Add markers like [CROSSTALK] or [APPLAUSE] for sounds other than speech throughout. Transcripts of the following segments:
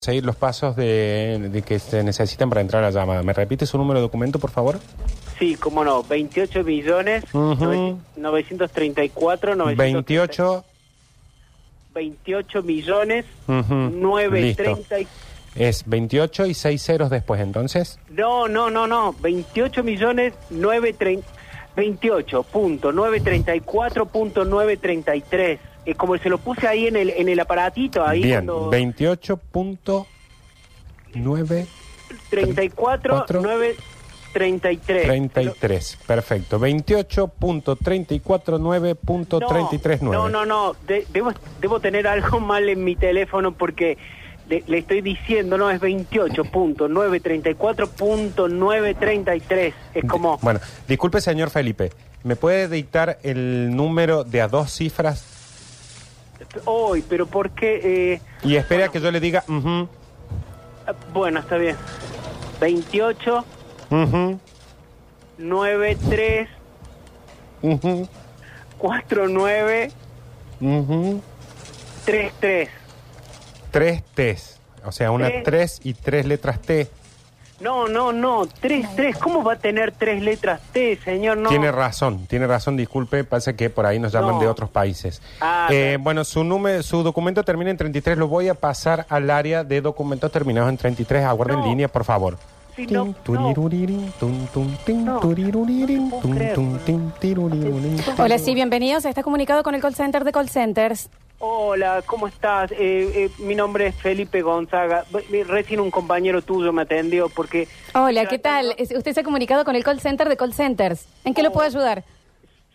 seguir los pasos de, de que se necesitan para entrar a la llamada. ¿Me repite su número de documento, por favor? Sí, cómo no, 28 millones, Ujú. nove- 934, 28. 28 millones, ujú, 930 y- Es 28 y 6 ceros después, entonces. No, no, no, no, 28 millones, 930 28.934.933. Es como se lo puse ahí en el, en el aparatito, ahí Bien, cuando... 28.933. 34, Cuatro. 933. Perfecto. 28.349.339. No, no, no. de- debo, debo tener algo mal en mi teléfono porque le, le estoy diciendo, no, es 28.934.933. Es como... Bueno, disculpe, señor Felipe. ¿Me puede dictar el número de a dos cifras? Hoy, pero ¿por qué? eh, Y espere a que yo le diga. ujú, ah, bueno, está bien. 28, ujú, 93, ujú, 49, ujú. 33. Tres T's. O sea, una Tres. tres y tres letras T. No, no, no, 33. ¿Cómo va a tener tres letras T, señor? No. Tiene razón, tiene razón, disculpe, pasa que por ahí nos llaman No. de otros países. Ah, Eh, bueno, su número, su documento termina en 33, lo voy a pasar al área de documentos terminados en 33, aguarden línea, por favor. No, no. Hola, sí, bienvenidos. Está comunicado con el call center de call centers. Hola, ¿cómo estás? Eh, eh, mi nombre es Felipe Gonzaga. Recién un compañero tuyo me atendió porque... Hola, ¿qué tal? Usted se ha comunicado con el call center de call centers. ¿En qué lo puedo ayudar?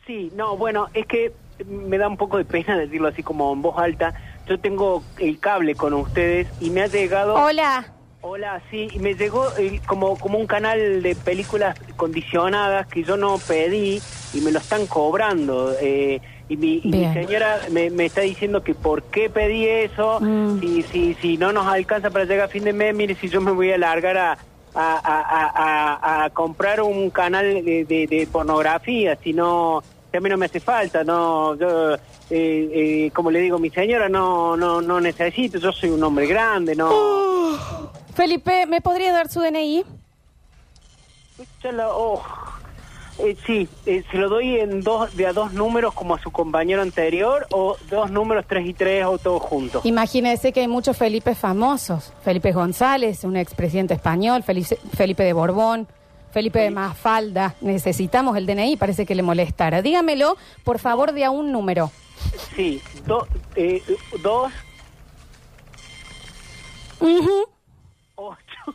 Sí, no, bueno, es que me da un poco de pena decirlo así como en voz alta. Yo tengo el cable con ustedes y me ha llegado... Hola. Hola, sí, y me llegó eh, como, como un canal de películas condicionadas que yo no pedí y me lo están cobrando. eh, y mi, y mi señora me, me está diciendo que por qué pedí eso, Mm. si, si, si no nos alcanza para llegar a fin de mes, mire si yo me voy a largar a, a, a- a- a- a comprar un canal de, de- de pornografía, si no, si a mí no me hace falta, no, yo, eh, eh, como le digo, mi señora no, no, no necesito, yo soy un hombre grande, no... Felipe, ¿me podría dar su DNI? Ya la- oh. Eh, sí, eh, se lo doy en dos de a dos números como a su compañero anterior o dos números tres y tres o todos juntos. Imagínese que hay muchos Felipe famosos. Felipe González, un expresidente español, Felice- Felipe de Borbón, Felipe de Mafalda. Necesitamos el DNI, parece que le molestara. Dígamelo, por favor, de a un número. Sí, do- eh, dos, Ujú, ocho,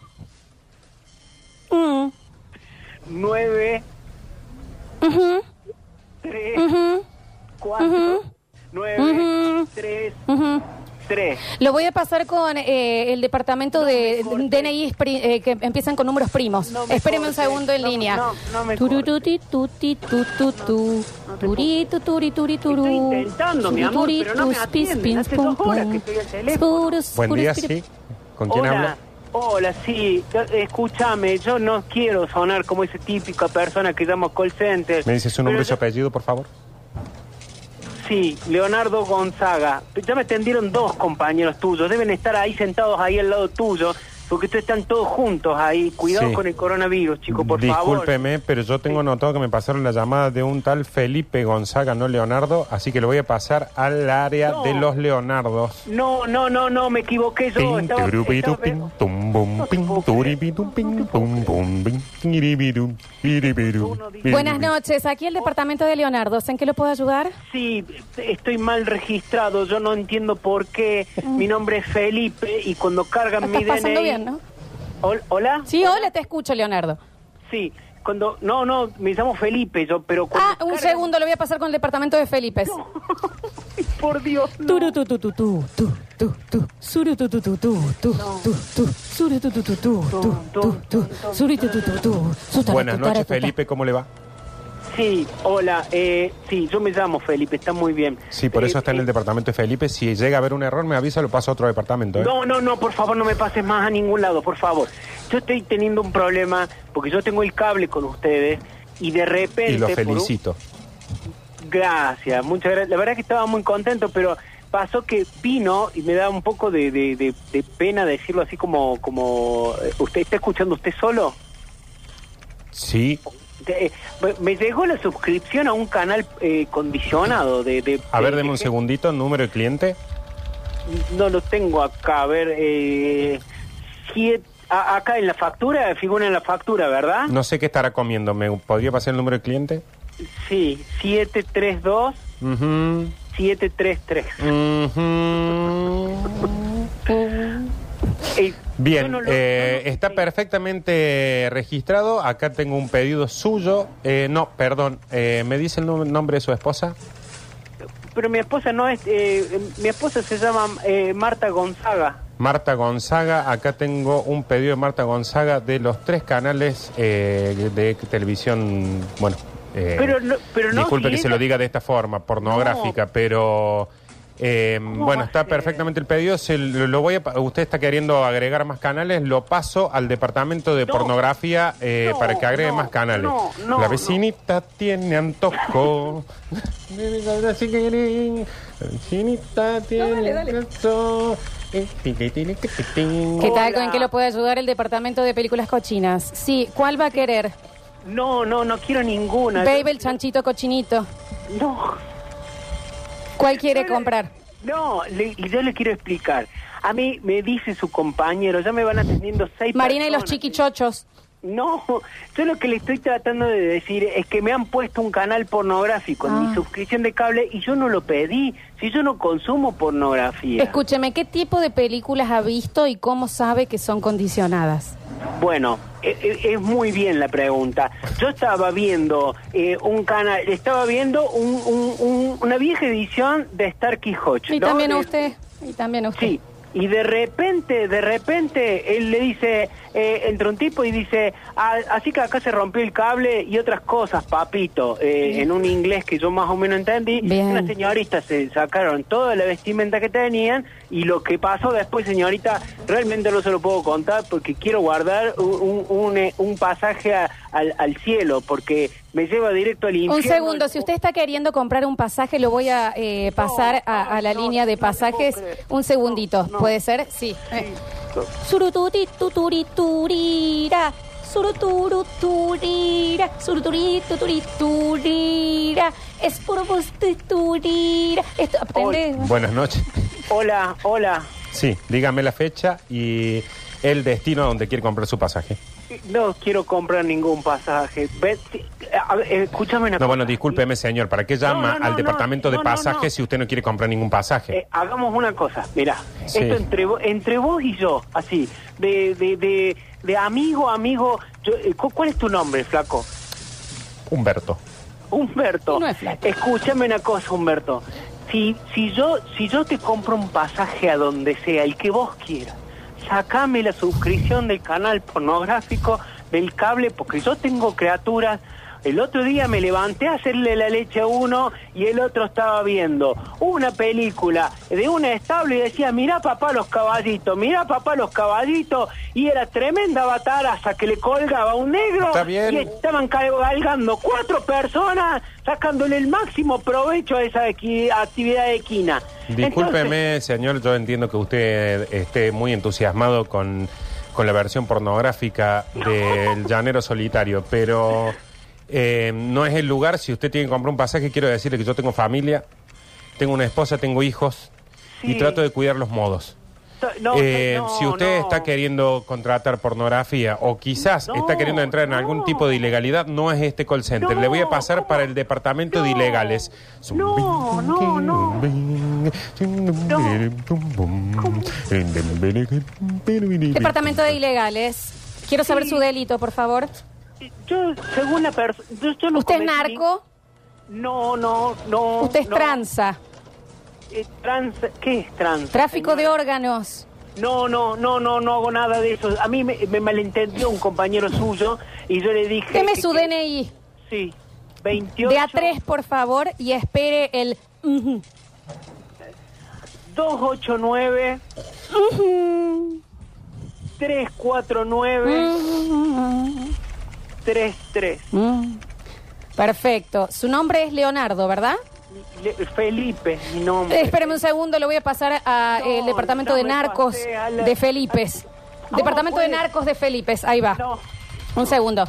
mm, nueve, nueve, Ujú. tres, ujú. tres. Lo voy a pasar con eh, el departamento de. DNI eh, que empiezan con números primos. No me Espéreme un segundo en No, línea. no, no me Tururuti, tuti, tu, tu, tu. Turitu, turi, turi, turu. Estoy intentando, mi amor, pero no me Turitus, pis, atienden. pins, Hace pum, dos horas pum. que estoy al teléfono. Spurus, Buen spurus, día, piri- sí. ¿Con quién habla? Hola, sí. Escúchame, yo no quiero sonar como esa típica persona que llama call center. ¿Me dice su nombre y su apellido, por favor? Sí, Leonardo Gonzaga. Ya me atendieron dos compañeros tuyos. Deben estar ahí sentados ahí al lado tuyo, porque ustedes están todos juntos ahí. Cuidado Sí. con el coronavirus, chico, por favor. Discúlpeme, pero yo tengo notado que me pasaron la llamada de un tal Felipe Gonzaga, no Leonardo, así que lo voy a pasar al área No. de los Leonardos. No, no, no, no, me equivoqué yo. Estaba- Buenas noches, aquí el departamento de Leonardo. ¿En qué lo puedo ayudar? Sí, estoy mal registrado. Yo no entiendo por qué. Mi nombre es Felipe y cuando cargan mi DNI... bien, ¿no? Hol- ¿Hola? Sí, hola, te escucho, Leonardo. Sí, cuando... No, no, me llamo Felipe, yo, pero cuando... Ah, un segundo, lo voy a pasar con el departamento de Felipe. Por Dios, no. Turu tu tu tu tu tu tu tu suru tu tu tu tu tu tu tu suru tu tu tu tu tu tu tu suru tu tu tu tu su tara, Buenas noches. Felipe, ¿cómo le va? Sí, hola, eh, sí, yo me llamo Felipe, está muy bien. Sí, por eso Eh, está en el eh, departamento de Felipe. Si llega a haber un error, me avisa, lo paso a otro departamento. ¿eh? No, no, no, por favor, no me pases más a ningún lado, por favor. Yo estoy teniendo un problema porque yo tengo el cable con ustedes y de repente... y lo un- felicito. Gracias, muchas gracias. La verdad que estaba muy contento, pero pasó que vino y me da un poco de, de- de- de pena decirlo así como como eh, usted está escuchando usted solo. Sí. Eh, me- llegó la suscripción a un canal eh, condicionado de, de- A de- ver, de deme un segundito, número de cliente. No lo tengo acá, a ver, eh, siete- a- acá en la factura, figura en la factura, ¿verdad? No sé qué estará comiendo. ¿Me podría pasar el número de cliente? Sí, 732 Ujú. 733. Ujú. Eh, Bien, no lo- eh, no lo- está perfectamente registrado. Acá tengo un pedido suyo. Eh, no, perdón. eh, ¿Me dice el nom- nombre de su esposa? Pero mi esposa no es, eh, mi esposa se llama eh, Marta Gonzaga. Marta Gonzaga. Acá tengo un pedido de Marta Gonzaga de los tres canales eh, de televisión. Bueno, eh, Pero no- pero no, disculpe si que se lo diga de esta forma, pornográfica, pero. Eh, bueno, está perfectamente el pedido. Se lo lo voy a, pa- usted está queriendo agregar más canales. Lo paso al departamento de No. pornografía eh, No, para que agregue no, más canales. no, no, La no. vecinita tiene antojo. La vecinita tiene antojo. ¿Qué tal? ¿Con qué lo puede ayudar el departamento de películas cochinas? Sí, ¿cuál va a querer? No, no, no quiero ninguna. Baby, el chanchito cochinito. No, ¿Cuál quiere comprar? no, le- yo le quiero explicar. A mí me dice su compañero, ya me van atendiendo seis Marina y los chiquichochos. No, yo lo que le estoy tratando de decir es que me han puesto un canal pornográfico en Ah. mi suscripción de cable y yo no lo pedí. Si yo no consumo pornografía. Escúcheme, ¿qué tipo de películas ha visto y cómo sabe que son condicionadas? Bueno, e- e- es muy bien la pregunta. Yo estaba viendo eh, un canal, estaba viendo un- un- un- una vieja edición de Star Quijote. Y ¿no? también a usted. Y también a usted. Sí, y de repente, de repente, él le dice, eh, entra un tipo y dice, "Ah, así que acá se rompió el cable y otras cosas, papito, eh, en un inglés que yo más o menos entendí. Bien. Una señorita se sacaron toda la vestimenta que tenían y lo que pasó después, señorita, realmente no se lo puedo contar porque quiero guardar un, un, un, eh, un pasaje a- al, al cielo porque me lleva directo al infierno. Un segundo, si usted está queriendo comprar un pasaje, lo voy a eh, pasar a, a la no, línea de pasajes. Un segundito, No, no. ¿puede ser? Sí. Surututi tuturi turira. Suruturu turira. Suruturi tuturi turira. Es por vos tu turira. Esto, aprende. Buenas noches. Hola, hola. Sí, dígame la fecha y el destino a donde quiere comprar su pasaje. No quiero comprar ningún pasaje. A ver, escúchame una No, cosa. bueno, discúlpeme, señor. ¿Para qué llama No, no, al no, departamento no, de no, no, pasajes no. si usted no quiere comprar ningún pasaje? Eh, hagamos una cosa, mira, Sí. esto entre, vo- entre vos y yo, así, de, de, de, de amigo a amigo, yo, eh, cu- ¿cuál es tu nombre, flaco? Humberto. Humberto. No es flaco. Escúchame una cosa, Humberto. Si, si, yo, si yo te compro un pasaje a donde sea, el que vos quieras, sacame la suscripción del canal pornográfico del cable, porque yo tengo criaturas. El otro día me levanté a hacerle la leche a uno y el otro estaba viendo una película de un establo y decía, mira papá los caballitos, mira papá los caballitos, y era tremenda bataraza que le colgaba a un negro y estaban cabalgando cuatro personas sacándole el máximo provecho a esa actividad equina. Discúlpeme, señor, yo entiendo que usted esté muy entusiasmado con, con la versión pornográfica del Llanero Solitario, pero [LAUGHS] eh, no es el lugar. Si usted tiene que comprar un pasaje, quiero decirle que yo tengo familia, tengo una esposa, tengo hijos y trato de cuidar los modos. No, Eh, no, si usted no. está queriendo contratar pornografía o quizás No, está queriendo entrar en algún tipo de ilegalidad, no es este call center. No, Le voy a pasar ¿cómo? para el departamento de ilegales. No, no, no. Departamento de ilegales. Quiero saber Sí. su delito, por favor. Yo, según la persona... Yo, yo no ¿Usted es cometí narco? No, no, no. ¿Usted es no. tranza? Eh, trans... ¿Qué es trans? ¿Tráfico de órganos? No, no, no, no, no hago nada de eso. A mí me, me malentendió un compañero suyo y yo le dije... Deme que- su que- DNI. Sí, 28... De A3, por favor, y espere el... ujú. 289 Ujú. 349 Ujú. 33. Mm. Perfecto. Su nombre es Leonardo, ¿verdad? Le- Felipe, mi nombre. Eh, espéreme un segundo, lo voy a pasar al No, departamento de me narcos pasé a la- de Felipes. ¿Cómo Departamento de puede? narcos de Felipes, ahí va. No. Un segundo.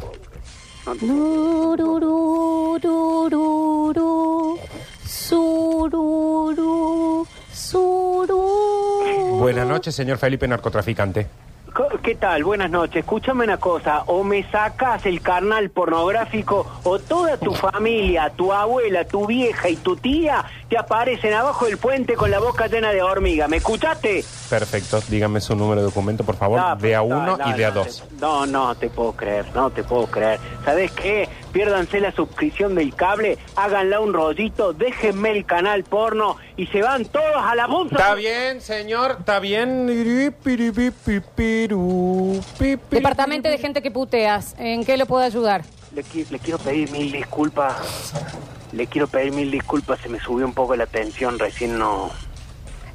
Buenas noches, señor Felipe, narcotraficante. ¿Qué tal? Buenas noches. Escúchame una cosa. O me sacas el carnal pornográfico o toda tu familia, tu abuela, tu vieja y tu tía te aparecen abajo del puente con la boca llena de hormiga. ¿Me escuchaste? Perfecto, dígame su número de documento, por favor, No, de a no, uno no, y de a dos. te- No, no te puedo creer, no te puedo creer. ¿Sabes qué? Piérdanse la suscripción del cable, háganla un rollito, déjenme el canal porno y se van todos a la bolsa. Está bien, señor, está bien. Departamento de gente que puteas. ¿En qué lo puedo ayudar? Le, qui- le quiero pedir mil disculpas. Le quiero pedir mil disculpas, se me subió un poco la tensión, recién no...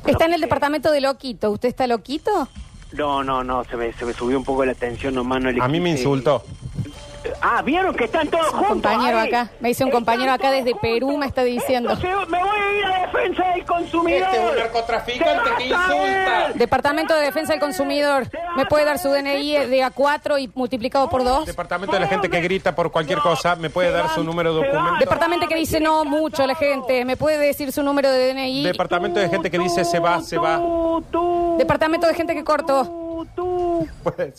Está en el departamento de Loquito. ¿Usted está loquito? No, no, no, se me, se me subió un poco la tensión nomás. No le A mí me quise- insultó. Ah, ¿vieron que están todos Un juntos? compañero ahí? acá. Me dice un compañero acá desde Perú, me está diciendo. Se- me voy a ir a defensa del consumidor. Este es un narcotraficante que insulta. Departamento de Defensa del Consumidor. ¿Me puede dar su DNI de A4 y multiplicado por 2? Departamento de la gente que grita por cualquier cosa, ¿me puede dar su número de documento? Departamento que dice no mucho la gente. ¿Me puede decir su número de DNI? Departamento de gente que dice se va, se va. Departamento de gente que cortó. tú, tú. Pues,